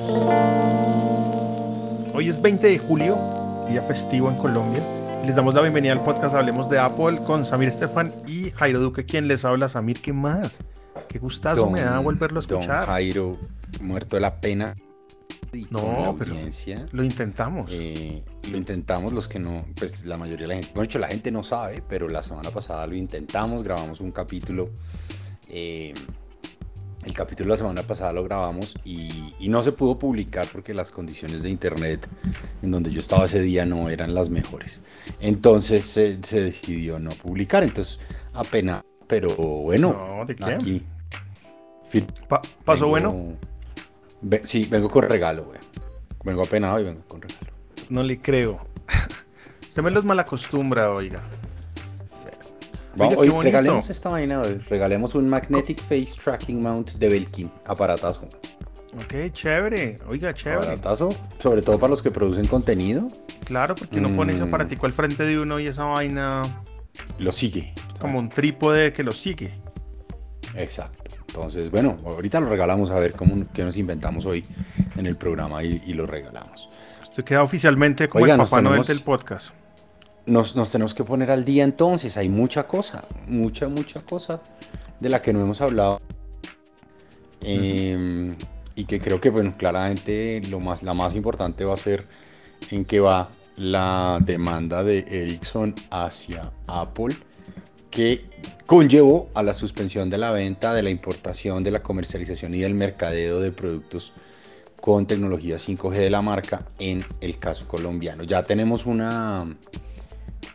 Hoy es 20 de julio, día festivo en Colombia. Les damos la bienvenida al podcast Hablemos de Apple con Samir Estefan y Jairo Duque, quien les habla. Samir, ¿qué más? Qué gustazo me da volverlo a escuchar. Don Jairo, muerto de la pena. no, pero lo intentamos. Eh, lo intentamos los que no, pues la mayoría de la gente, bueno, hecho la gente no sabe, pero la semana pasada lo intentamos, grabamos un capítulo. Eh, el capítulo de la semana pasada lo grabamos y, no se pudo publicar porque las condiciones de internet en donde yo estaba ese día no eran las mejores. Entonces se decidió no publicar. Entonces, apenas, pero bueno, aquí. ¿Pasó bueno? sí, vengo con regalo, güey. Vengo apenado y vengo con regalo. No le creo. Usted me los malacostumbra, oiga. Vamos, hoy regalemos esta vaina, regalemos un Magnetic Face Tracking Mount de Belkin, aparatazo. Ok, chévere, oiga, chévere. Aparatazo, sobre todo para los que producen contenido. Claro, porque uno pone ese mm. aparatico al frente de uno y esa vaina... Lo sigue. Como un trípode que lo sigue. Exacto. Entonces, bueno, ahorita lo regalamos a ver cómo, qué nos inventamos hoy en el programa y, lo regalamos. Usted queda oficialmente como el Papá Noel del podcast nos, tenemos que poner al día entonces. Hay mucha cosa, mucha, mucha cosa de la que no hemos hablado. Em, y que creo que, bueno, claramente lo más, la más importante va a ser en qué va la demanda de Ericsson hacia Apple, que conllevó a la suspensión de la venta, de la importación, de la comercialización y del mercadeo de productos con tecnología 5G de la marca en el caso colombiano. Ya tenemos una,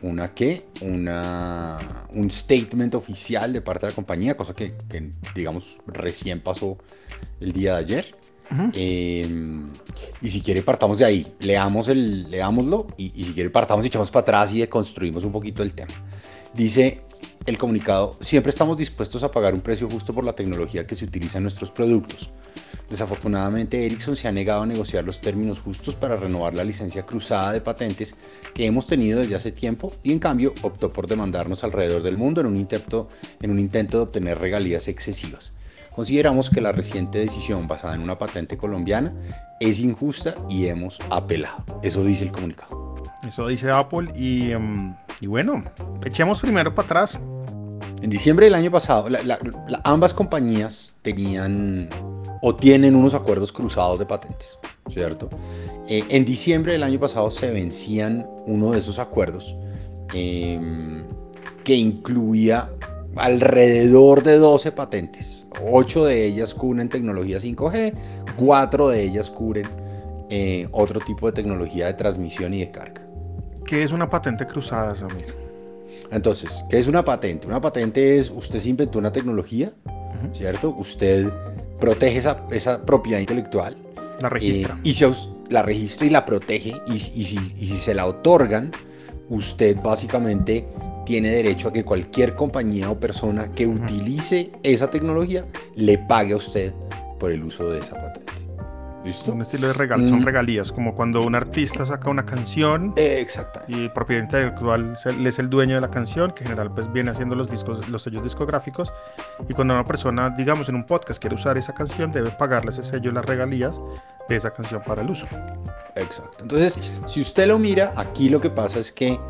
una qué, una, un statement oficial de parte de la compañía, cosa que, digamos recién pasó el día de ayer. Em, y si quiere partamos de ahí, leamos el, leámoslo y, y si quiere partamos y echamos para atrás y deconstruimos un poquito el tema. Dice el comunicado, siempre estamos dispuestos a pagar un precio justo por la tecnología que se utiliza en nuestros productos. Desafortunadamente, Ericsson se ha negado a negociar los términos justos para renovar la licencia cruzada de patentes que hemos tenido desde hace tiempo y en cambio optó por demandarnos alrededor del mundo en un intento, en un intento de obtener regalías excesivas. Consideramos que la reciente decisión basada en una patente colombiana es injusta y hemos apelado. Eso dice el comunicado. Eso dice Apple y, em, y bueno, echemos primero para atrás. En diciembre del año pasado, ambas compañías tenían o tienen unos acuerdos cruzados de patentes, ¿cierto? Eh, en diciembre del año pasado se vencían uno de esos acuerdos em, que incluía alrededor de 12 patentes. 8 de ellas cubren tecnología 5G, 4 de ellas cubren eh, otro tipo de tecnología de transmisión y de carga. ¿Qué es una patente cruzada, Samir? Entonces, ¿qué es una patente? Una patente es, usted se inventó una tecnología, ¿cierto? Usted protege esa, esa propiedad intelectual. La registra. Eh, y se, la registra y la protege. Y, y, si, y si se la otorgan, usted básicamente tiene derecho a que cualquier compañía o persona que utilice esa tecnología le pague a usted por el uso de esa patente. ¿Listo? Un estilo de regal, son mm. regalías, como cuando un artista saca una canción Exacto. y propiedad intelectual es el dueño de la canción, que en general pues viene haciendo los discos, los sellos discográficos, y cuando una persona, digamos en un podcast, quiere usar esa canción, debe pagarle ese sello las regalías de esa canción para el uso. Exacto. Entonces, si usted lo mira, aquí lo que pasa es que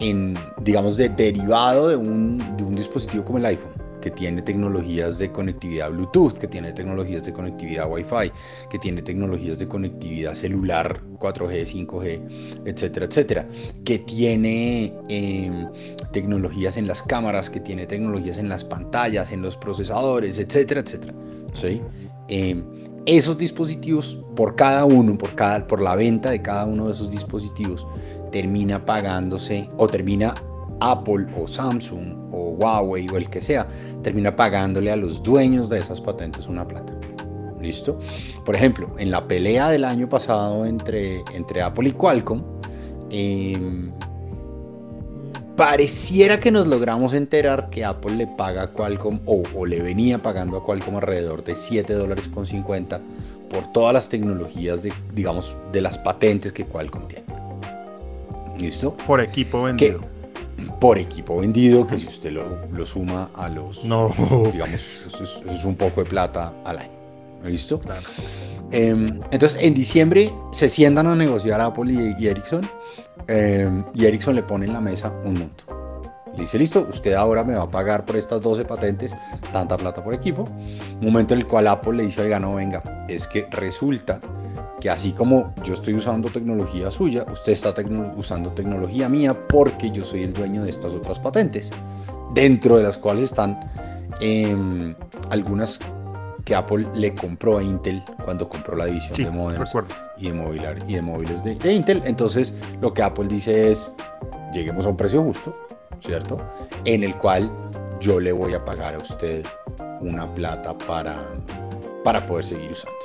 en, digamos, de derivado de un, de un dispositivo como el iPhone, que tiene tecnologías de conectividad Bluetooth, que tiene tecnologías de conectividad Wi-Fi, que tiene tecnologías de conectividad celular 4G, 5G, etcétera, etcétera, que tiene em, tecnologías en las cámaras, que tiene tecnologías en las pantallas, en los procesadores, etcétera, etcétera. ¿sí? Em, esos dispositivos, por cada uno, por, cada, por la venta de cada uno de esos dispositivos, termina pagándose o termina Apple o Samsung o Huawei o el que sea, termina pagándole a los dueños de esas patentes una plata. ¿Listo? Por ejemplo, en la pelea del año pasado entre, entre Apple y Qualcomm, em, pareciera que nos logramos enterar que Apple le paga a Qualcomm o, o, le venía pagando a Qualcomm alrededor de 7 dólares con 50 por todas las tecnologías de, digamos, de las patentes que Qualcomm tiene. ¿Listo? Por equipo vendido por equipo vendido, que si usted lo, lo suma a los, no. digamos, eso es, un poco de plata al año. ¿Listo? Em, entonces, en diciembre se sientan a negociar Apple y, Ericsson. Em, y Ericsson le pone en la mesa un monto. Le dice, listo, usted ahora me va a pagar por estas 12 patentes tanta plata por equipo. Momento en el cual Apple le dice, oiga, no, venga, es que resulta que así como yo estoy usando tecnología suya, usted está usando tecnología mía porque yo soy el dueño de estas otras patentes, dentro de las cuales están em, algunas que Apple le compró a Intel cuando compró la división de modems y de, y de móviles de, Intel. Entonces, lo que Apple dice es, lleguemos a un precio justo, ¿cierto? En el cual yo le voy a pagar a usted una plata para, para poder seguir usando.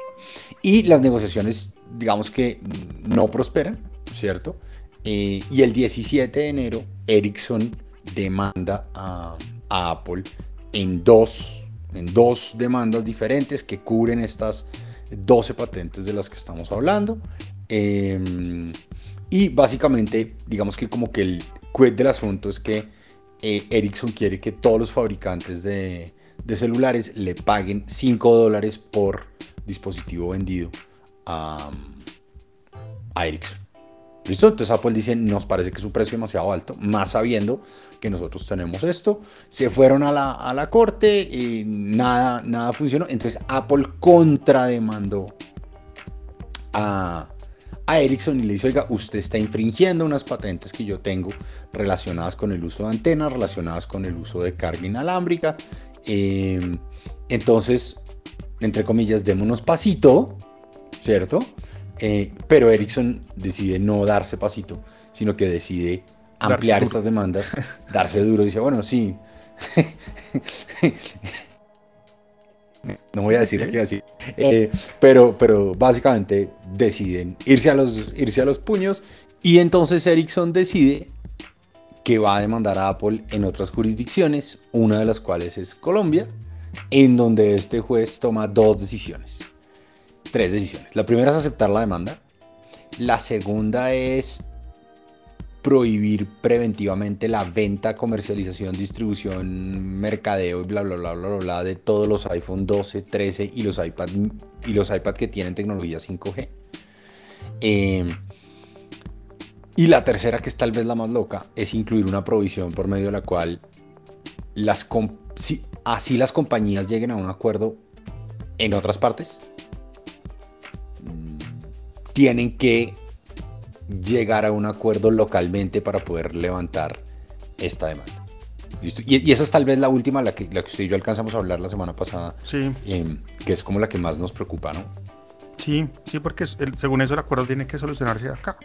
Y las negociaciones, digamos que no prosperan, ¿cierto? Eh, y el 17 de enero, Ericsson demanda a, Apple en dos en dos demandas diferentes que cubren estas 12 patentes de las que estamos hablando. Em, y básicamente, digamos que como que el quid del asunto es que eh, Ericsson quiere que todos los fabricantes de, de celulares le paguen 5 dólares por dispositivo vendido a, Ericsson. ¿Listo? Entonces Apple dice, nos parece que su precio es demasiado alto, más sabiendo que nosotros tenemos esto. Se fueron a la, a la corte y nada, nada funcionó. Entonces Apple contrademandó a, a Ericsson y le dice, oiga, usted está infringiendo unas patentes que yo tengo relacionadas con el uso de antenas, relacionadas con el uso de carga inalámbrica. Eh, entonces, entre comillas, démonos pasito, ¿cierto? Eh, pero Ericsson decide no darse pasito, sino que decide ampliar estas demandas, darse duro dice, bueno, sí. no voy a decir qué así. Eh, pero, pero básicamente deciden irse a, los, irse a los puños y entonces Ericsson decide que va a demandar a Apple en otras jurisdicciones, una de las cuales es Colombia, en donde este juez toma dos decisiones tres decisiones. La primera es aceptar la demanda. La segunda es prohibir preventivamente la venta, comercialización, distribución, mercadeo y bla bla bla bla bla, de todos los iPhone 12, 13 y los iPad y los iPad que tienen tecnología 5G. Em, y la tercera, que es tal vez la más loca, es incluir una provisión por medio de la cual las si, así las compañías lleguen a un acuerdo en otras partes, tienen que llegar a un acuerdo localmente para poder levantar esta demanda. Y, esa es tal vez la última, la que, la que usted y yo alcanzamos a hablar la semana pasada, sí. Em, que es como la que más nos preocupa, ¿no? Sí, sí, porque según eso el acuerdo tiene que solucionarse acá,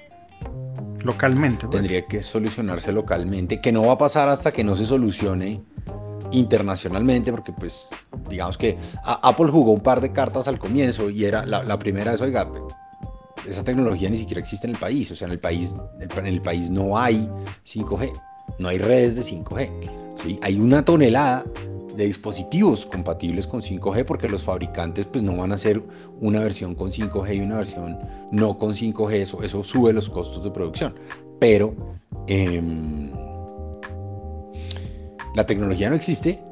localmente. Pues. Tendría que solucionarse localmente, que no va a pasar hasta que no se solucione internacionalmente, porque pues digamos que Apple jugó un par de cartas al comienzo y era la, la primera es, oiga, esa tecnología ni siquiera existe en el país. O sea, en el país, en el país no hay 5G, no hay redes de 5G. ¿sí? Hay una tonelada de dispositivos compatibles con 5G porque los fabricantes pues no van a hacer una versión con 5G y una versión no con 5G, eso, eso sube los costos de producción. Pero em, la tecnología no existe,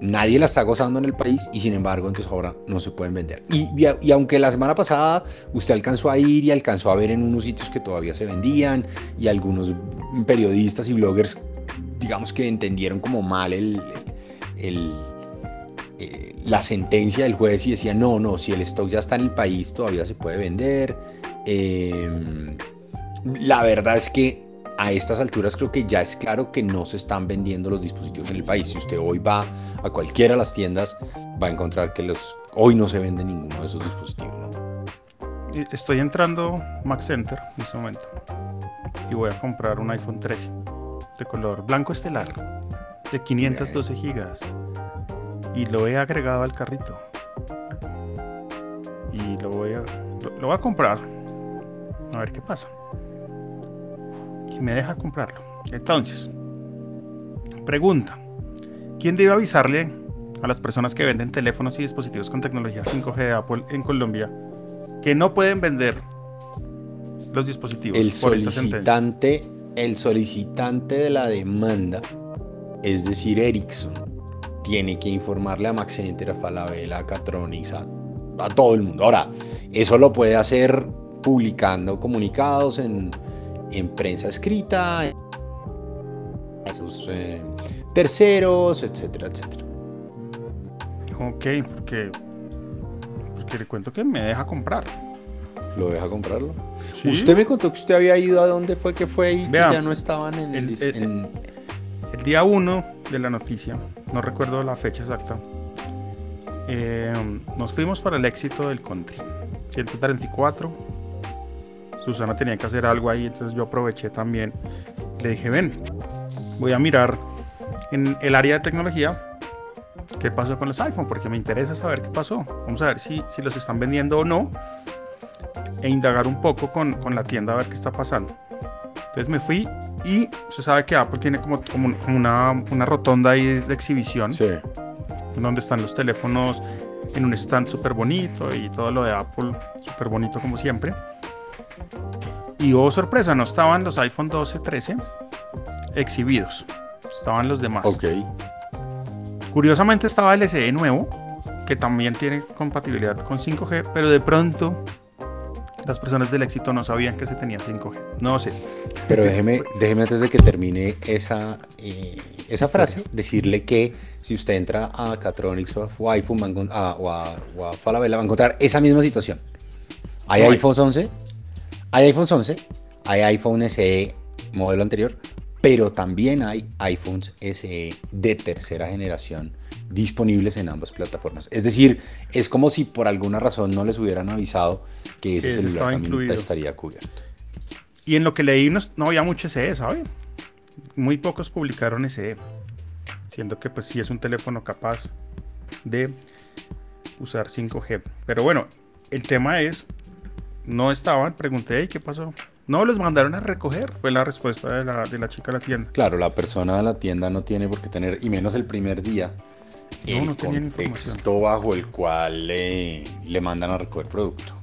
nadie la está gozando en el país y sin embargo entonces ahora no se pueden vender. Y, y, aunque la semana pasada usted alcanzó a ir y alcanzó a ver en unos sitios que todavía se vendían y algunos periodistas y bloggers digamos que entendieron como mal el, el, eh, la sentencia del juez y decían no, no, si el stock ya está en el país todavía se puede vender. Em, la verdad es que a estas alturas creo que ya es claro que no se están vendiendo los dispositivos en el país. Si usted hoy va a cualquiera de las tiendas, va a encontrar que los, hoy no se vende ninguno de esos dispositivos. Estoy entrando Max Center en este momento y voy a comprar un iPhone 13 de color blanco estelar de 512 gigas. Y lo he agregado al carrito. Y lo voy a lo voy a comprar. A ver qué pasa. Me deja comprarlo. Entonces, pregunta, ¿quién debe avisarle a las personas que venden teléfonos y dispositivos con tecnología 5G de Apple en Colombia que no pueden vender los dispositivos el solicitante, El solicitante de la demanda, es decir, Ericsson, tiene que informarle a Maxenter, a Falabella, a Catronics, a a todo el mundo. Ahora, eso lo puede hacer publicando comunicados en, en prensa escrita, a sus eh, terceros, etcétera, etcétera. Ok, porque, porque le cuento que me deja comprar. ¿Lo deja comprarlo? Usted me contó que usted había ido a dónde fue que fue y que ya no estaban en el, el, el día 1 de la noticia, no recuerdo la fecha exacta, eh, nos fuimos para el éxito del country. 134. Susana tenía que hacer algo ahí, entonces yo aproveché también. Le dije, ven, voy a mirar en el área de tecnología qué pasó con los iPhone, porque me interesa saber qué pasó. Vamos a ver si, si los están vendiendo o no. E indagar un poco con, con la tienda a ver qué está pasando. Entonces me fui y se sabe que Apple tiene como, como, una, una, rotonda ahí de exhibición. Sí. Donde están los teléfonos en un stand súper bonito y todo lo de Apple súper bonito como siempre. Y oh sorpresa, no estaban los iPhone 12, 13 exhibidos. Estaban los demás. Ok. Curiosamente estaba el SE nuevo, que también tiene compatibilidad con 5G, pero de pronto las personas del éxito no sabían que se tenía 5G. No sé. Pero déjeme, pues, déjeme antes de que termine esa, eh, esa frase, decirle que si usted entra a Catronics o a iPhone a, o, a, o, a, Falabella va a encontrar esa misma situación. Hay iPhone 11, hay iPhone 11, hay iPhone SE modelo anterior, pero también hay iPhones SE de tercera generación disponibles en ambas plataformas. Es decir, es como si por alguna razón no les hubieran avisado que ese celular también estaría cubierto. Y en lo que leí no, había mucho SE, ¿sabe? Muy pocos publicaron SE, siendo que pues sí es un teléfono capaz de usar 5G. Pero bueno, el tema es, no estaban, pregunté, ¿qué pasó? No, los mandaron a recoger, fue la respuesta de la, de la chica de la tienda. Claro, la persona de la tienda no tiene por qué tener, y menos el primer día, no, el no contexto bajo el cual le, le mandan a recoger producto.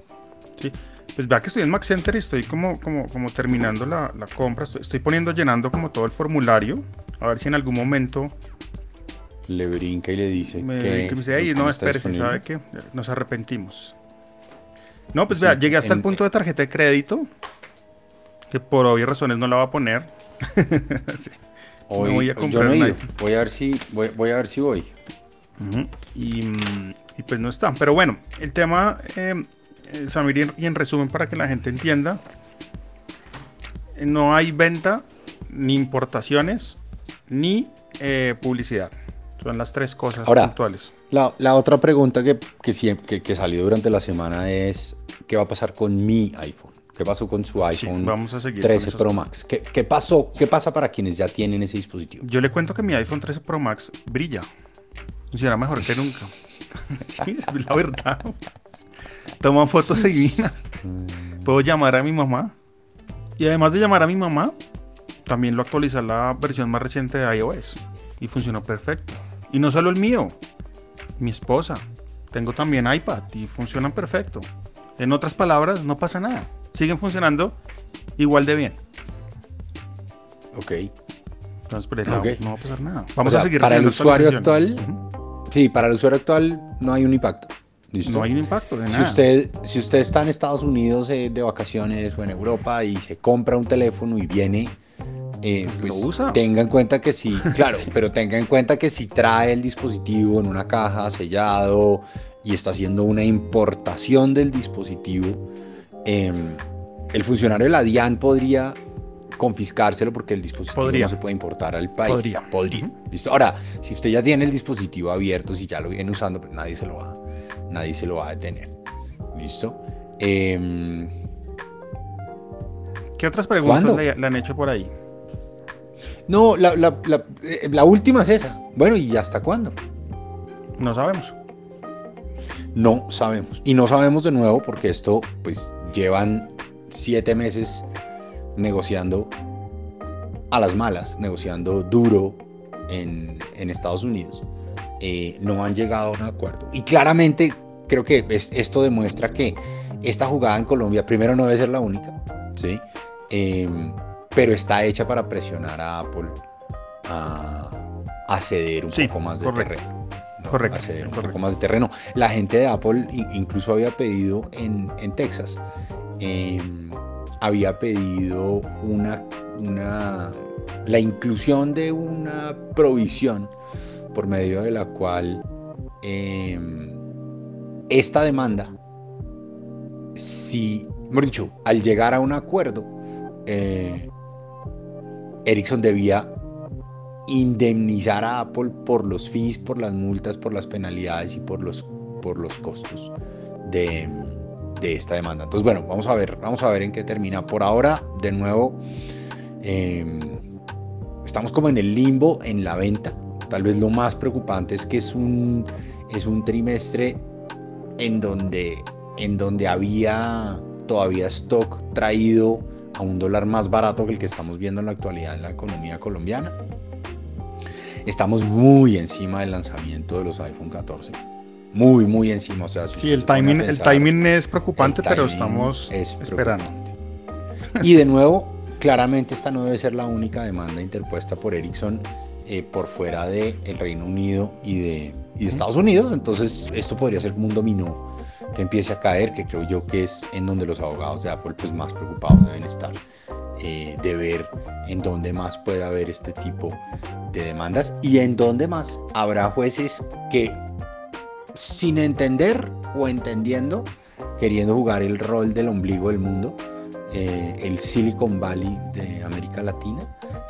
Sí, pues vea que estoy en Max Center y estoy como, como, como terminando la, la compra, estoy, poniendo, llenando como todo el formulario, a ver si en algún momento... Le brinca y le dice me, que... me dice, no, espérese, ¿sabe qué? Nos arrepentimos. No, pues vea, llegué hasta el punto de tarjeta de crédito, que por obvias razones no la va a poner. sí. voy a comprar no Voy a ver si voy, voy a ver si voy y, pues no están. Pero bueno, el tema, eh, eh, Samir, y en resumen para que la gente entienda, no hay venta, ni importaciones, ni eh, publicidad. Son las tres cosas Ahora, puntuales. La, la, otra pregunta que, que, que, salió durante la semana es, ¿qué va a pasar con mi iPhone? ¿Qué pasó con su iPhone vamos a seguir 13 Pro Max? ¿Qué, ¿Qué, pasó? ¿Qué pasa para quienes ya tienen ese dispositivo? Yo le cuento que mi iPhone 13 Pro Max brilla. Funciona mejor que nunca. sí, es la verdad. Toman fotos divinas. Puedo llamar a mi mamá. Y además de llamar a mi mamá, también lo actualiza la versión más reciente de iOS. Y funcionó perfecto. Y no solo el mío, mi esposa. Tengo también iPad y funcionan perfecto. En otras palabras, no pasa nada. Siguen funcionando igual de bien. Ok. Entonces, pero no va a pasar nada. Vamos a seguir Para el usuario actual, Sí, para el usuario actual no hay un impacto. No hay un impacto de nada. Si usted, si usted está en Estados Unidos eh, de vacaciones o en Europa y se compra un teléfono y viene, eh, pues, lo usa. tenga en cuenta que sí, claro, pero tenga en cuenta que si trae el dispositivo en una caja sellado y está haciendo una importación del dispositivo, em, el funcionario de la DIAN podría confiscárselo porque el dispositivo no se puede importar al país. Podría. Podría. ¿Listo? Ahora, si usted ya tiene el dispositivo abierto, si ya lo viene usando, pues nadie se lo va, nadie se lo va a detener. ¿Listo? Em, ¿Qué otras preguntas le, han hecho por ahí? No, la, la, eh, la, última es esa. Bueno, ¿y hasta cuándo? No sabemos. No sabemos. Y no sabemos de nuevo porque esto, pues, llevan siete meses negociando a las malas, negociando duro en, en Estados Unidos. Eh, no han llegado a un acuerdo. Y claramente creo que esto demuestra que esta jugada en Colombia, primero no debe ser la única, ¿sí? Em, pero está hecha para presionar a Apple a, a ceder un poco más de terreno. correcto, hacer un poco más de terreno. La gente de Apple incluso había pedido en, Texas, em, había pedido una, una, la inclusión de una provisión por medio de la cual em, esta demanda, si, dicho, al llegar a un acuerdo, eh, Ericsson debía indemnizar a Apple por los fees, por las multas, por las penalidades y por los, por los costos de, esta demanda. Entonces, bueno, vamos a ver, vamos a ver en qué termina. Por ahora, de nuevo, em, estamos como en el limbo en la venta. Tal vez lo más preocupante es que es un, es un trimestre en donde, en donde había todavía stock traído a un dólar más barato que el que estamos viendo en la actualidad en la economía colombiana. Estamos muy encima del lanzamiento de los iPhone 14. Muy, muy encima. O sea, sí, el timing, el timing es preocupante, pero estamos esperando. Y de nuevo, claramente esta no debe ser la única demanda interpuesta por Ericsson eh, por fuera del el Reino Unido y de, y de Estados Unidos. Entonces, esto podría ser como un dominó que empiece a caer, que creo yo que es en donde los abogados de Apple pues más preocupados deben estar, eh, de ver en dónde más puede haber este tipo de demandas y en dónde más habrá jueces que sin entender o entendiendo, queriendo jugar el rol del ombligo del mundo, eh, el Silicon Valley de América Latina,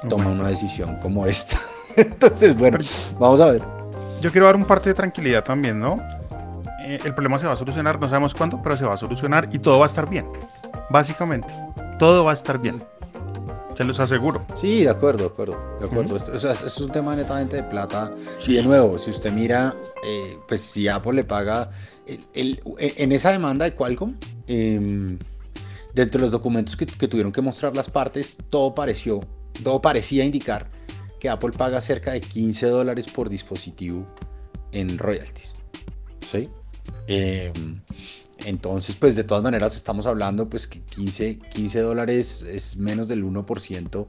toma una decisión como esta. Entonces, bueno, vamos a ver. Yo quiero dar un parte de tranquilidad también, ¿no? Eh, el problema se va a solucionar, no sabemos cuándo, pero se va a solucionar y todo va a estar bien. Básicamente, todo va a estar bien. Se los aseguro. Sí, de acuerdo, de acuerdo. De acuerdo. esto, es un tema netamente de plata. Y de nuevo, si usted mira, eh, pues si Apple le paga el, en esa demanda de Qualcomm, eh, dentro de los documentos que, que, tuvieron que mostrar las partes, todo pareció, todo parecía indicar que Apple paga cerca de 15 dólares por dispositivo en royalties. ¿Sí? Em, entonces, pues de todas maneras estamos hablando pues que 15, 15 dólares es menos del 1%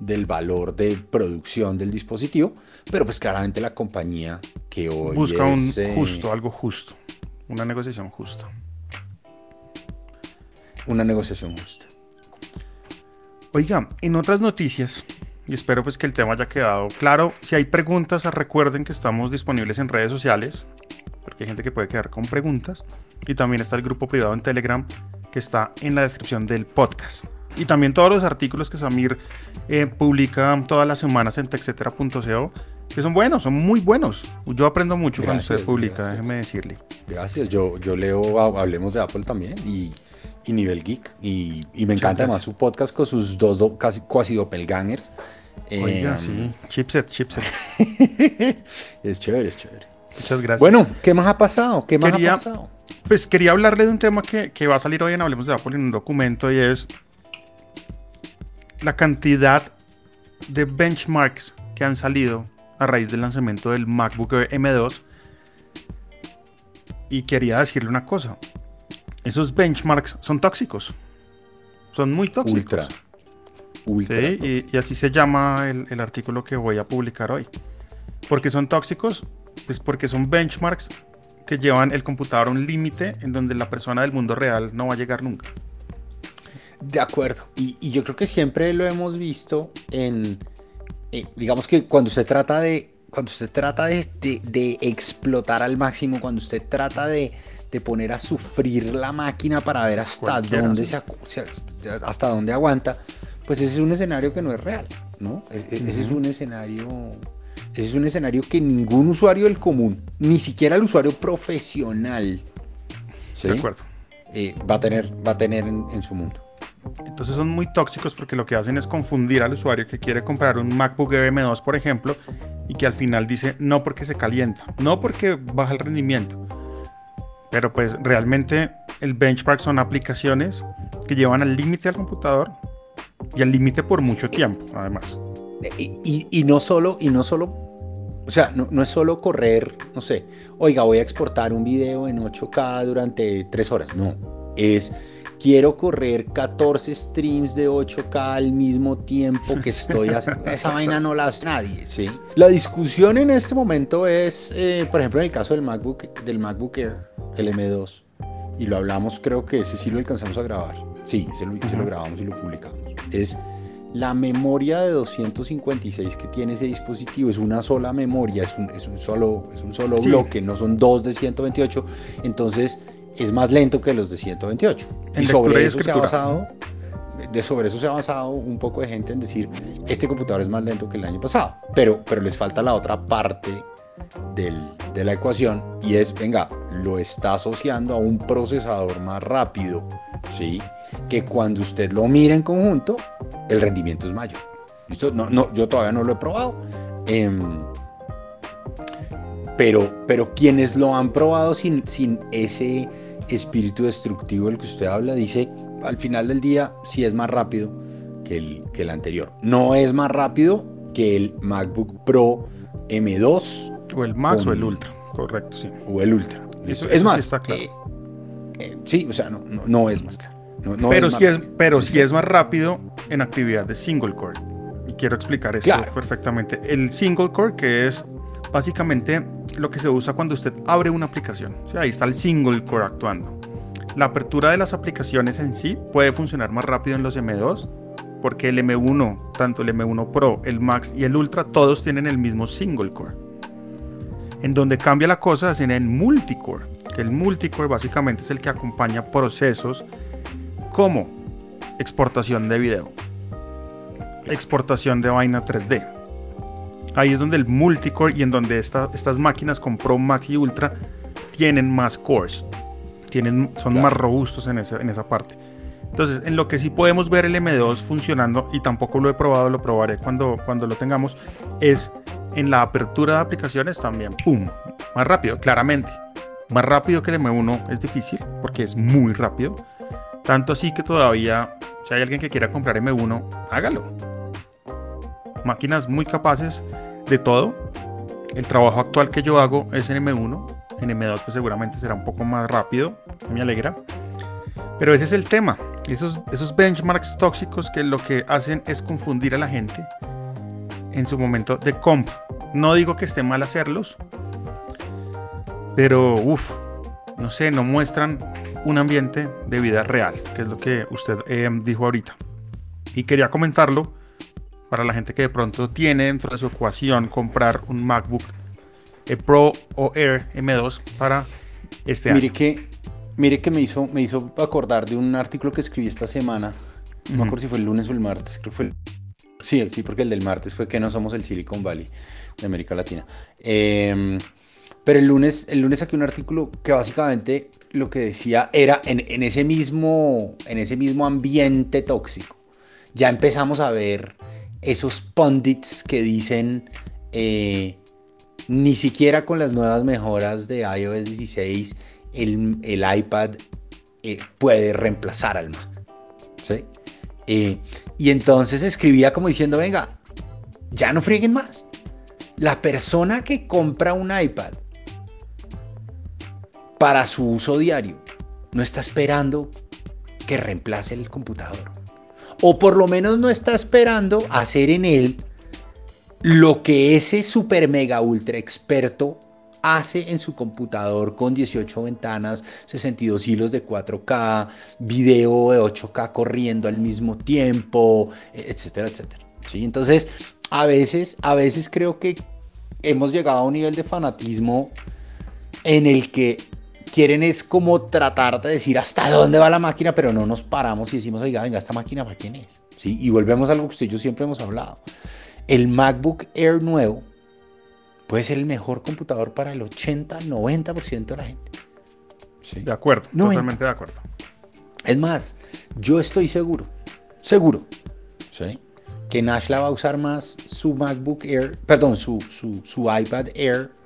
del valor de producción del dispositivo, pero pues claramente la compañía que hoy busca un eh, justo, algo justo, una negociación justa. Una negociación justa. Oiga, en otras noticias, y espero pues que el tema haya quedado claro, si hay preguntas recuerden que estamos disponibles en redes sociales, porque hay gente que puede quedar con preguntas. Y también está el grupo privado en Telegram que está en la descripción del podcast. Y también todos los artículos que Samir eh, publica todas las semanas en texetera.co, que son buenos, son muy buenos. Yo aprendo mucho cuando se publica, déjeme decirle. Gracias, yo, yo leo, hablemos de Apple también y, y Nivel Geek. Y, y me encanta además su podcast con sus dos casi cuasi doppelgangers. Oiga, eh, sí, chipset, chipset. es chévere, es chévere. Muchas gracias. Bueno, ¿qué más ha pasado? ¿Qué más ha pasado? Pues quería hablarle de un tema que, que va a salir hoy en Hablemos de Apple en un documento y es la cantidad de benchmarks que han salido a raíz del lanzamiento del MacBook M2. Y quería decirle una cosa. Esos benchmarks son tóxicos. Son muy tóxicos. Ultra. Sí, y, así se llama el, el artículo que voy a publicar hoy. Porque son tóxicos pues porque son benchmarks que llevan el computador a un límite en donde la persona del mundo real no va a llegar nunca. De acuerdo. Y, yo creo que siempre lo hemos visto en, eh, digamos que cuando se trata de, cuando se trata de, explotar al máximo, cuando usted trata de, poner a sufrir la máquina para ver hasta dónde, se, hasta dónde aguanta, pues ese es un escenario que no es real, ¿no? E, e, ese es un escenario ese es un escenario que ningún usuario del común, ni siquiera el usuario profesional, de acuerdo. Eh, va a tener, va a tener en, su mundo. Entonces son muy tóxicos porque lo que hacen es confundir al usuario que quiere comprar un MacBook Air M2, por ejemplo, y que al final dice no porque se calienta, no porque baja el rendimiento. Pero pues realmente el benchmark son aplicaciones que llevan al límite al computador y al límite por mucho tiempo, además. Y, no solo, y no solo, o sea, no, es solo correr, no sé, oiga, voy a exportar un video en 8K durante tres horas, no, es quiero correr 14 streams de 8K al mismo tiempo que estoy haciendo. Esa vaina no la hace nadie, ¿sí? La discusión en este momento es, eh, por ejemplo, en el caso del MacBook, del MacBook Air, el M2, y lo hablamos, creo que ese sí lo alcanzamos a grabar. Sí, se lo, se lo grabamos y lo publicamos. Es la memoria de 256 que tiene ese dispositivo es una sola memoria, es un, es un solo, es un solo bloque, no son dos de 128. Entonces es más lento que los de 128. y sobre eso se ha basado, de sobre eso se ha basado un poco de gente en decir, este computador es más lento que el año pasado, pero, pero les falta la otra parte del, de la ecuación y es, venga, lo está asociando a un procesador más rápido, ¿sí? Que cuando usted lo mira en conjunto, el rendimiento es mayor. ¿Listo? No, no, yo todavía no lo he probado. Em, pero, pero quienes lo han probado sin, sin ese espíritu destructivo del que usted habla, dice, al final del día, sí es más rápido que el, que el anterior. No es más rápido que el MacBook Pro M2. O el Max o el Ultra, correcto, sí. O el Ultra. Eso, es más, sí, eh, eh, sí, o sea, no, no, es más claro. Pero, si es, pero si es más rápido en actividad de single core. Y quiero explicar esto perfectamente. El single core, que es básicamente lo que se usa cuando usted abre una aplicación. ahí está el single core actuando. La apertura de las aplicaciones en sí puede funcionar más rápido en los M2 porque el M1, tanto el M1 Pro, el Max y el Ultra, todos tienen el mismo single core. En donde cambia la cosa es en el multicore, que el multicore básicamente es el que acompaña procesos como exportación de video, exportación de vaina 3D, Ahí es donde el multicore y en donde estas máquinas con Pro Max y Ultra tienen más cores, tienen, son más robustos en esa, en esa parte. Entonces, en lo que sí podemos ver el M2 funcionando, y tampoco lo he probado, lo probaré cuando, cuando lo tengamos, es en la apertura de aplicaciones también, ¡pum! Más rápido, claramente. Más rápido que el M1 es difícil, porque es muy rápido. Tanto así que todavía, si hay alguien que quiera comprar M1, hágalo. Máquinas muy capaces de todo. El trabajo actual que yo hago es en M1. En M2 pues seguramente será un poco más rápido. Me alegra. Pero ese es el tema. Esos, esos benchmarks tóxicos que lo que hacen es confundir a la gente en su momento de comp. No digo que esté mal hacerlos. Pero uff, no sé, no muestran un ambiente de vida real, que es lo que usted eh, dijo ahorita. Y quería comentarlo para la gente que de pronto tiene dentro de su ecuación comprar un MacBook eh, Pro o Air M2 para este mire año. Que, mire que me hizo, me hizo acordar de un artículo que escribí esta semana. No me acuerdo si fue el lunes o el martes, creo que fue el... Sí, sí, porque el del martes fue que no somos el Silicon Valley de América Latina. Em, pero el lunes, el lunes saqué un artículo que básicamente lo que decía era en, en, ese mismo, en ese mismo ambiente tóxico. Ya empezamos a ver esos pundits que dicen eh, ni siquiera con las nuevas mejoras de iOS 16 el, iPad eh, puede reemplazar al Mac. Eh, y entonces escribía como diciendo, venga, ya no frieguen más. La persona que compra un iPad para su uso diario no está esperando que reemplace el computador o por lo menos no está esperando hacer en él lo que ese super mega ultra experto hace en su computador con 18 ventanas, 62 hilos de 4K, video de 8K corriendo al mismo tiempo, etcétera, etcétera. ¿Sí? Entonces, a veces, a veces creo que hemos llegado a un nivel de fanatismo en el que quieren es como tratar de decir hasta dónde va la máquina, pero no nos paramos y decimos, oiga, venga, esta máquina para quién es. ¿Sí? Y volvemos a algo que usted y yo siempre hemos hablado. El MacBook Air nuevo puede ser el mejor computador para el 80, 90% de la gente. ¿Sí? De acuerdo, totalmente de acuerdo. Es más, yo estoy seguro, seguro, ¿sí? que Nashla va a usar más su MacBook Air, perdón, su, su, su iPad Air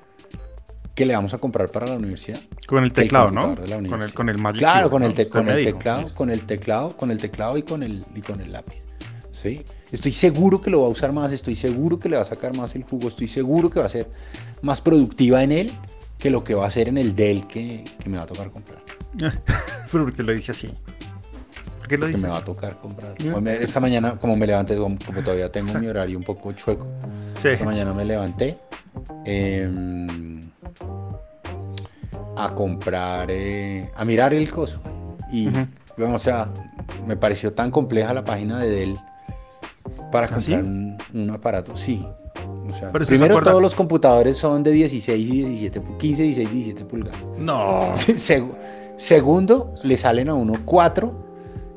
que le vamos a comprar para la universidad. Con el teclado, ¿no? Con el, con el Magic Claro, con, el, con el teclado, con el teclado, con el teclado y con el, y con el lápiz. ¿Sí? Estoy seguro que lo va a usar más, estoy seguro que le va a sacar más el jugo, estoy seguro que va a ser más productiva en él que lo que va a ser en el Dell que, que me va a tocar comprar. Pero porque lo dice así. qué lo dices? me va a tocar comprar. Esta mañana, como me levanté, como, todavía tengo mi horario un poco chueco, esta mañana me levanté em, a comprar, eh, a mirar el coso. Y, bueno, o sea, me pareció tan compleja la página de Dell para ¿Ah, comprar un, aparato. Sí. primero todos los computadores son de 16 y 17, 15, 16 y 17 pulgadas. No. segundo, le salen a uno 4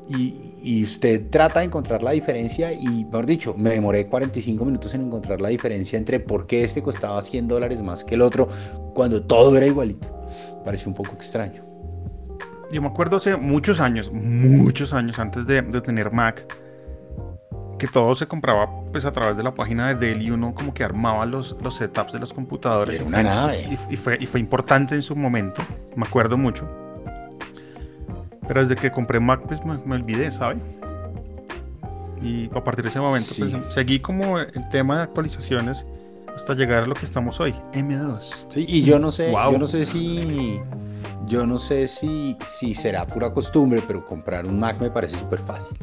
y, y, usted trata de encontrar la diferencia y, mejor dicho, me demoré 45 minutos en encontrar la diferencia entre por qué este costaba 100 dólares más que el otro cuando todo era igualito. Pareció un poco extraño. Yo me acuerdo hace muchos años, muchos años antes de, de tener Mac, que todo se compraba pues a través de la página de Dell y uno como que armaba los, los setups de los computadores. Era una nave. Y, fue, y fue importante en su momento, me acuerdo mucho. Pero desde que compré Mac pues me, olvidé, ¿sabe? Y a partir de ese momento pues seguí como el tema de actualizaciones hasta llegar a lo que estamos hoy, M2. Sí, y yo no sé, yo no sé si yo no sé si, si será pura costumbre, pero comprar un Mac me parece súper fácil.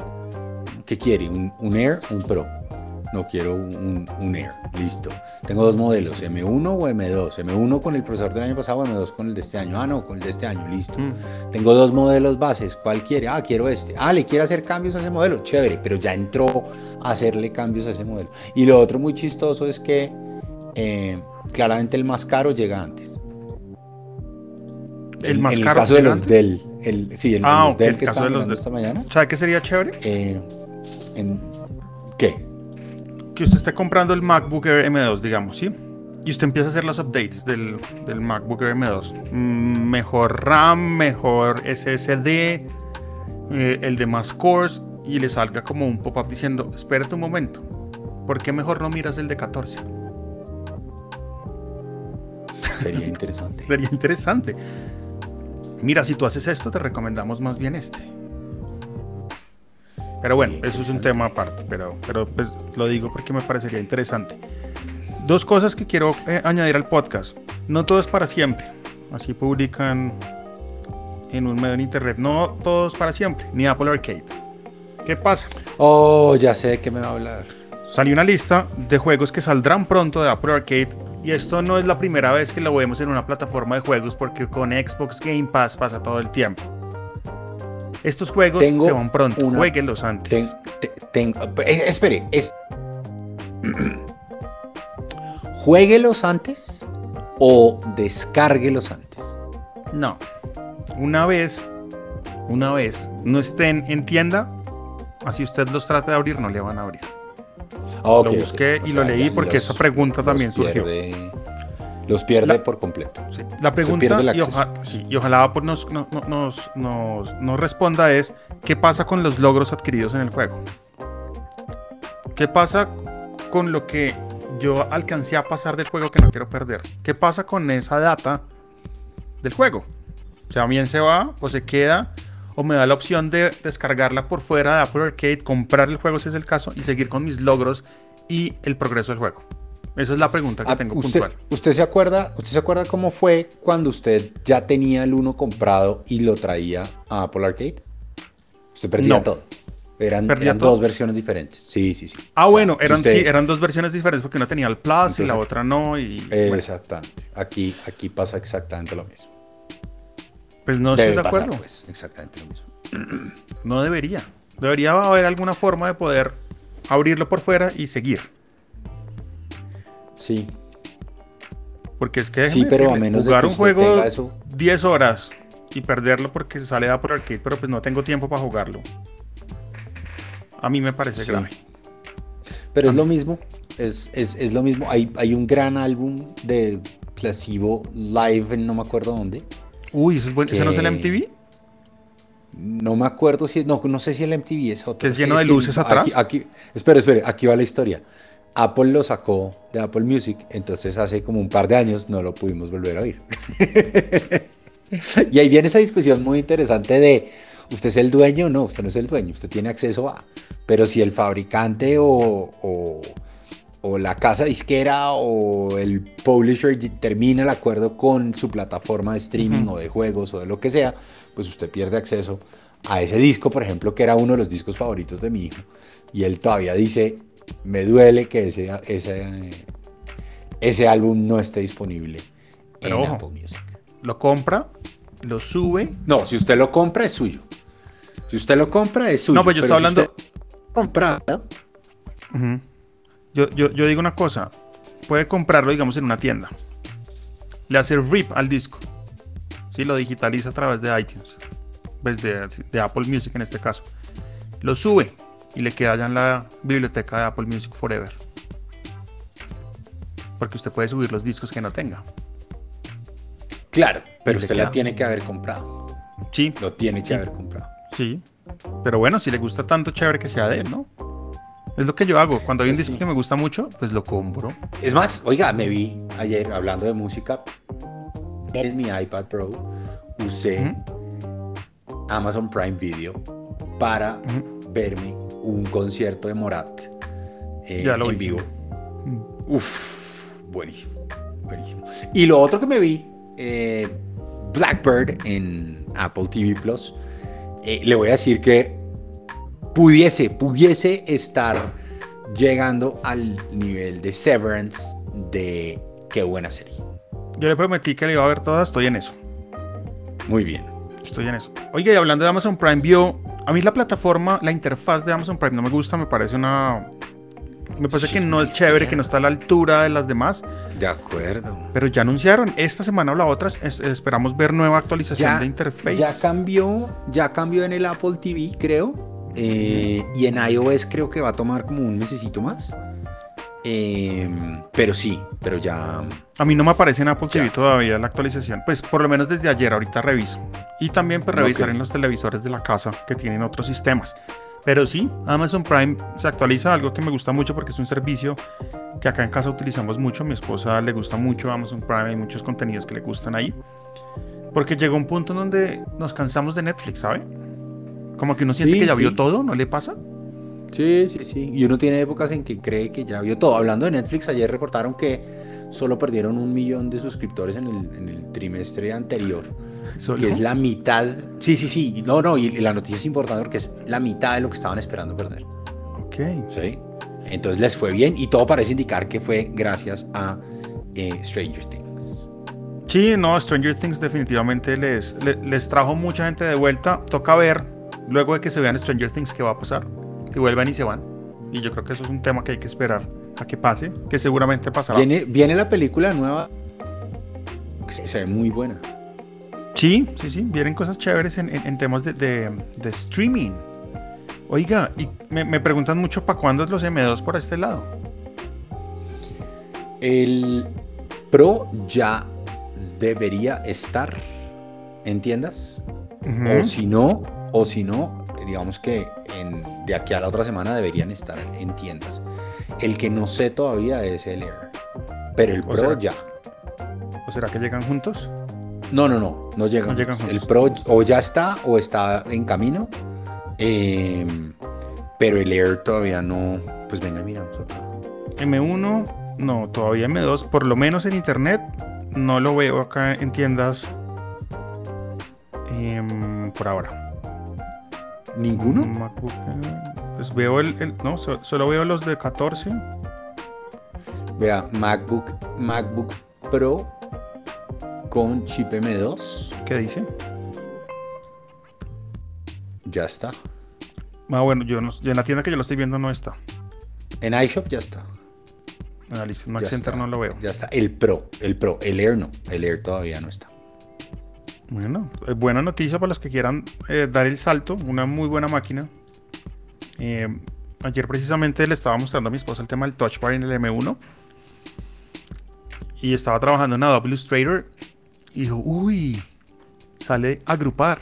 ¿Qué quiere? ¿Un, ¿Un, Air un Pro? No quiero un, un, Air. Listo. Tengo dos modelos, M1 o M2. M1 con el procesador del año pasado, M2 con el de este año. Ah, no, con el de este año. Listo. Mm. Tengo dos modelos bases. ¿Cuál quiere? Ah, quiero este. Ah, le quiere hacer cambios a ese modelo. Chévere, pero ya entró a hacerle cambios a ese modelo. Y lo otro muy chistoso es que eh, claramente el más caro llega antes. El más en caro. El caso de los Dell. El, sí, el, ah, Dell que caso de los de esta mañana. ¿Sabe qué sería chévere? Eh, ¿En qué? Que usted esté comprando el MacBook Air M2, digamos, ¿sí? Y usted empieza a hacer los updates del, del MacBook Air M2. Mm, mejor RAM, mejor SSD, eh, el de más cores, y le salga como un pop-up diciendo, espérate un momento, ¿por qué mejor no miras el de 14? Sería interesante. Sería interesante. Mira, si tú haces esto, te recomendamos más bien este. Pero bueno, eso es un tema aparte, pero, pero pues lo digo porque me parecería interesante. Dos cosas que quiero eh, añadir al podcast. No todo es para siempre. Así publican en un medio en internet. No todo es para siempre, ni Apple Arcade. ¿Qué pasa? Oh, ya sé de qué me va a hablar. Salió una lista de juegos que saldrán pronto de Apple Arcade y esto no es la primera vez que lo vemos en una plataforma de juegos porque con Xbox Game Pass pasa todo el tiempo. Estos juegos se van pronto, jueguenlos antes. Ten, eh, espere, es... ¿Jueguelos antes o descárguelos antes? No. Una vez, una vez no estén en tienda, así usted los trate de abrir, no le van a abrir lo busqué y lo leí porque esa pregunta también surgió. Los pierde por completo. La pregunta, y, ojalá pues, nos, nos, nos, responda es, ¿qué pasa con los logros adquiridos en el juego? ¿Qué pasa con lo que yo alcancé a pasar del juego que no quiero perder? ¿Qué pasa con esa data del juego? O sea, bien se va o se queda o me da la opción de descargarla por fuera de Apple Arcade, comprar el juego si es el caso y seguir con mis logros y el progreso del juego. Esa es la pregunta que ah, tengo puntual. ¿Usted se acuerda, usted se acuerda cómo fue cuando usted ya tenía el uno comprado y lo traía a Apple Arcade? Usted perdía todo. Eran, dos versiones diferentes. Sí, sí, sí. Ah, bueno, eran, sí, eran dos versiones diferentes porque una tenía el Plus y la otra no. Y, exactamente. Aquí, aquí pasa exactamente lo mismo. Pues no estoy de acuerdo. pues, exactamente lo mismo. No debería. Debería haber alguna forma de poder abrirlo por fuera y seguir. Sí. Porque es que sí, pero a menos jugar un juego 10 horas y perderlo porque se sale de por arcade, pero pues no tengo tiempo para jugarlo. A mí me parece grave. Pero es lo mismo. Es, es, lo mismo. Hay, hay un gran álbum de Placebo Live en no me acuerdo dónde Uy, ¿eso, es bueno. ¿Ese no es el MTV? No me acuerdo si no, no sé si el MTV es otro. Que es lleno de luces atrás. Aquí, espere, espere, aquí va la historia. Apple lo sacó de Apple Music, entonces hace como un par de años no lo pudimos volver a oír. y ahí viene esa discusión muy interesante de, ¿usted es el dueño? No, usted no es el dueño, usted tiene acceso a... Pero si el fabricante o o la casa disquera o el publisher termina el acuerdo con su plataforma de streaming o de juegos o de lo que sea, pues usted pierde acceso a ese disco, por ejemplo, que era uno de los discos favoritos de mi hijo. Y él todavía dice, me duele que ese, ese, ese álbum no esté disponible en Apple Music. Lo compra, lo sube. No, si usted lo compra es suyo. Si usted lo compra es suyo. No, pues yo estoy hablando... comprado. yo, yo, yo digo una cosa. Puede comprarlo, digamos, en una tienda. Le hace rip al disco. Sí, lo digitaliza a través de iTunes. Pues de, de Apple Music en este caso. Lo sube y le queda ya en la biblioteca de Apple Music Forever. Porque usted puede subir los discos que no tenga. Claro, pero usted la tiene que haber comprado. Sí. Lo tiene que haber comprado. Sí. Pero bueno, si le gusta tanto, chévere que sea de él, ¿no? Es lo que yo hago. Cuando hay un pues disco que me gusta mucho, pues lo compro. Es más, oiga, me vi ayer hablando de música en mi iPad Pro. Usé Amazon Prime Video para verme un concierto de Morat eh, en vivo. Uf, buenísimo, buenísimo. Y lo otro que me vi, eh, Blackbird en Apple TV Plus. Eh, le voy a decir que pudiese, pudiese estar llegando al nivel de Severance de qué buena serie. Yo le prometí que le iba a ver todas, estoy en eso. Muy bien. Estoy en eso. Oiga, y hablando de Amazon Prime Video, a mí la plataforma, la interfaz de Amazon Prime no me gusta, me parece una... Me parece que no es chévere, que no está a la altura de las demás. De acuerdo. Pero ya anunciaron, esta semana o la otra, esperamos ver nueva actualización de interface. Ya cambió, ya cambió en el Apple TV, creo. Eh, y en iOS creo que va a tomar como un mesecito más. Em, pero sí, pero ya. A mí no me aparece en Apple TV todavía la actualización. Pues por lo menos desde ayer, ahorita reviso. Y también pues revisar en los televisores de la casa que tienen otros sistemas. Pero sí, Amazon Prime se actualiza algo que me gusta mucho porque es un servicio que acá en casa utilizamos mucho. Mi esposa le gusta mucho Amazon Prime, hay muchos contenidos que le gustan ahí. Porque llegó un punto en donde nos cansamos de Netflix, ¿sabe? Como que uno siente que ya vio todo, ¿no le pasa? Sí, sí, sí. Y uno tiene épocas en que cree que ya vio todo. Hablando de Netflix, ayer reportaron que solo perdieron un millón de suscriptores en el, trimestre anterior. Que es la mitad. Sí, sí, sí. No, no. Y, la noticia es importante porque es la mitad de lo que estaban esperando perder. Ok. Sí. Entonces les fue bien y todo parece indicar que fue gracias a eh, Stranger Things. Sí, no, Stranger Things definitivamente les, les trajo mucha gente de vuelta. Toca ver luego de que se vean Stranger Things, ¿qué va a pasar? Que vuelvan y se van. Y yo creo que eso es un tema que hay que esperar a que pase, que seguramente pasará. Viene, viene la película nueva, que se ve muy buena. Sí, sí, sí, vienen cosas chéveres en, temas de, streaming. Oiga, y me, preguntan mucho para cuándo es los M2 por este lado. El Pro ya debería estar en tiendas. O si no, o si no, digamos que de aquí a la otra semana deberían estar en tiendas. El que no sé todavía es el Air. Pero el Pro ya. ¿O será que llegan juntos? No, no, no, no llegan. El Pro o ya está o está en camino. Em, pero el Air todavía no. Pues venga, mira. M1, no, todavía M2, por lo menos en internet, no lo veo acá en tiendas em, por ahora. ¿Ninguno? pues veo el, no, solo veo los de 14. Vea, MacBook, MacBook Pro con chip M2. ¿Qué dice? Ya está. Ah, bueno, yo, en la tienda que yo lo estoy viendo no está. En iShop ya está. En Mac Center no lo veo. Ya está. El Pro, el Pro, el Air no. El Air todavía no está. Bueno, eh, buena noticia para los que quieran eh, dar el salto. Una muy buena máquina. Eh, ayer precisamente le estaba mostrando a mi esposa el tema del Touch Bar en el M1. Y estaba trabajando en Adobe Illustrator. Y dijo, uy, sale a agrupar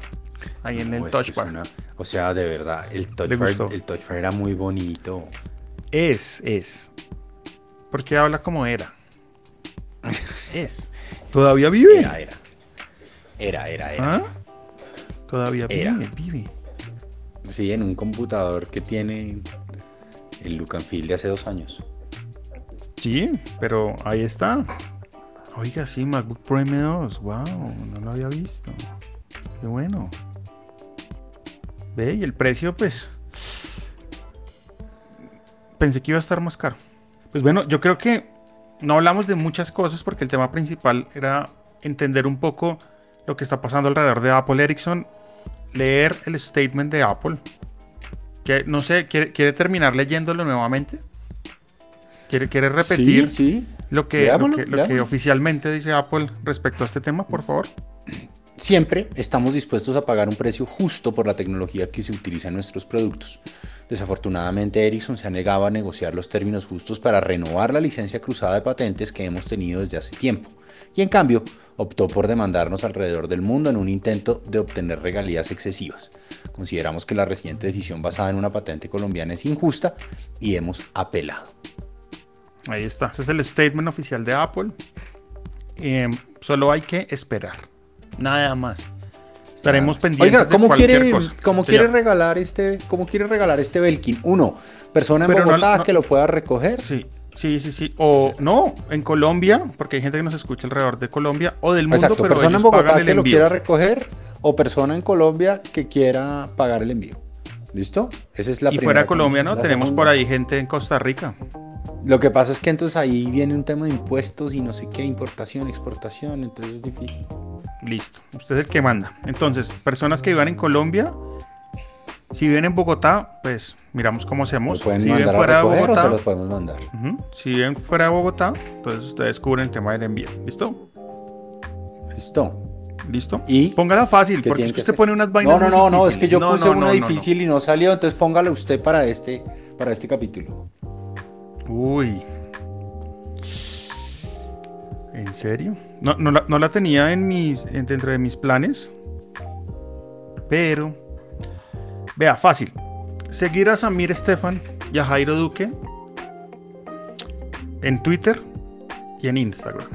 ahí en el Touch Bar. o sea, de verdad, el touch, bar, el touch Bar era muy bonito. Es, es. Porque habla como era. es. ¿Todavía vive? Era, era. Era, era, era. ¿Ah? Todavía vive, vive. Sí, en un computador que tiene el look and feel de hace dos años. Sí, pero ahí está. Oiga, sí, MacBook Pro M2. Wow, no lo había visto. Qué bueno. Ve, y el precio, pues. Pensé que iba a estar más caro. Pues bueno, yo creo que no hablamos de muchas cosas porque el tema principal era entender un poco lo que está pasando alrededor de Apple Ericsson, leer el statement de Apple. Que no sé, ¿quiere, quiere terminar leyéndolo nuevamente? ¿Quiere, quiere repetir Sí, sí. lo, que, lo, que, lo que leámoslo. oficialmente dice Apple respecto a este tema, por favor? Siempre estamos dispuestos a pagar un precio justo por la tecnología que se utiliza en nuestros productos. Desafortunadamente, Ericsson se ha negado a negociar los términos justos para renovar la licencia cruzada de patentes que hemos tenido desde hace tiempo. Y en cambio, optó por demandarnos alrededor del mundo en un intento de obtener regalías excesivas. Consideramos que la reciente decisión basada en una patente colombiana es injusta y hemos apelado. Ahí está. Ese es el statement oficial de Apple. Eh, solo hay que esperar. Nada más. Estaremos pendientes Oiga, de ¿cómo cualquier quiere, cosa. ¿cómo quiere regalar este, cómo quiere regalar este Belkin? Uno, persona en Pero no- Bogotá no- que lo pueda recoger. Sí, sí, sí, sí. O no, en Colombia, porque hay gente que nos escucha alrededor de Colombia o del mundo, Exacto, pero persona en Bogotá que lo quiera recoger o persona en Colombia que quiera pagar el envío. ¿Listo? Esa es la y primera fuera de Colombia, ¿no? Tenemos segunda- por ahí gente en Costa Rica. Lo que pasa es que entonces ahí viene un tema de impuestos y no sé qué, importación, exportación, entonces es difícil. Listo. Usted es el que manda. Entonces, personas que vivan en Colombia, si viven en Bogotá, pues miramos cómo ¿Lo hacemos. Si viven fuera de Bogotá, se los podemos mandar? si viven fuera de Bogotá, entonces ustedes cubren el tema del envío. ¿Listo? ¿Listo? ¿Listo? ¿Y? Póngala fácil, ¿Qué porque es que usted hacer? pone unas vainas No, no, no, no, es que yo No, puse no, una no, difícil y no salió, entonces póngale usted para este, para este capítulo. Uy. ¿En serio? No, no la, no la tenía en mis, en- dentro de mis planes. Pero. Vea, fácil. Seguir a Samir Estefan y a Jairo Duque en Twitter y en Instagram.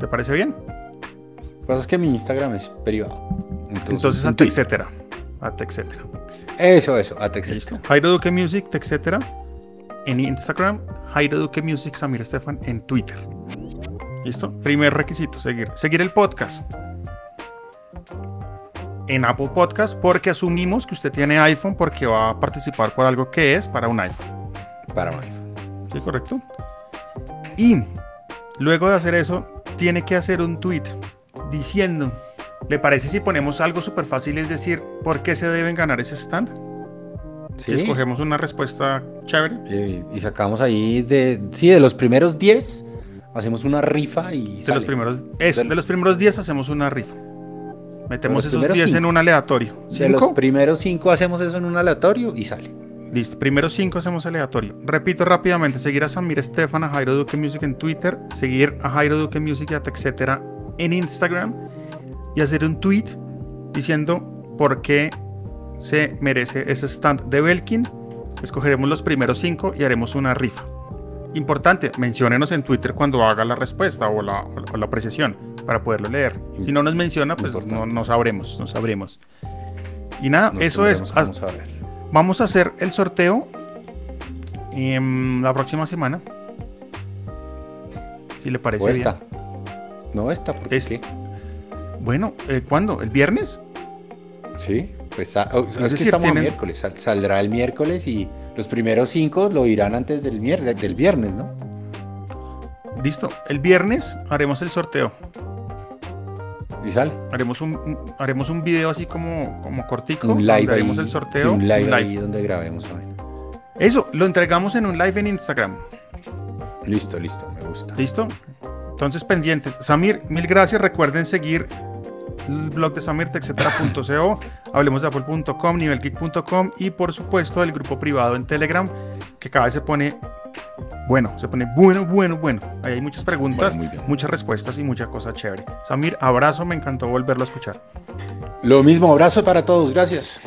¿Le parece bien? Lo que pasa es que mi Instagram es privado. Entonces, Entonces, Twitter. etcétera. At etcétera. Eso, eso, at etcétera. Listo. Jairo Duque Music, etcétera. En Instagram, Jairo Duque Music, Samir Estefan en Twitter. ¿Listo? Primer requisito, seguir. Seguir el podcast. En Apple Podcast, porque asumimos que usted tiene iPhone porque va a participar por algo que es para un iPhone. Para un iPhone. ¿Sí, correcto? Y luego de hacer eso, tiene que hacer un tweet diciendo, ¿le parece si ponemos algo súper fácil? Es decir, ¿por qué se deben ganar ese stand? Sí. Escogemos una respuesta chévere. Eh, y sacamos ahí de. Sí, de los primeros 10, hacemos una rifa y. De sale. los primeros, eso, de los primeros 10 hacemos una rifa. Metemos esos primeros 10 en cinco. un aleatorio. De los ¿Cinco? primeros 5 hacemos eso en un aleatorio y sale. Listo, primeros 5 hacemos aleatorio. Repito rápidamente, seguir a Samir Estefan, a Jairo Duque Music en Twitter, seguir a Jairo Duque Music etcétera en Instagram y hacer un tweet diciendo por qué se merece ese stand de Belkin. Escogeremos los primeros 5 y haremos una rifa. Importante, menciónenos en Twitter cuando haga la respuesta o la, o la apreciación para poderlo leer. Si no nos menciona, pues no, no sabremos, no sabremos. Y nada, eso es. Vamos a ver. Vamos a hacer el sorteo em, la próxima semana. Si le parece O bien. esta. No esta, porque Esta. qué? Bueno, eh, ¿cuándo? ¿El viernes? Sí, pues ah, oh, es, que decir, estamos tienen- miércoles. sal- saldrá el miércoles y los primeros 5 lo irán antes del, mier- del viernes, ¿no? Listo. El viernes haremos el sorteo. Y sale. Haremos un, un- haremos un video así como, como cortico. Un donde live ahí. haremos el sorteo. sí, un live, un live. ahí donde grabemos. Eso, lo entregamos en un live en Instagram. Listo, listo, me gusta. ¿Listo? Entonces, pendientes. Samir, mil gracias. Recuerden seguir el blog de samirtexetera.co, hablemos de apple.com, nivelgeek.com y por supuesto el grupo privado en Telegram que cada vez se pone bueno, se pone bueno, bueno, bueno. Ahí hay muchas preguntas, Bueno, muchas respuestas y mucha cosa chévere. Samir, abrazo, me encantó volverlo a escuchar. Lo mismo, abrazo para todos, gracias.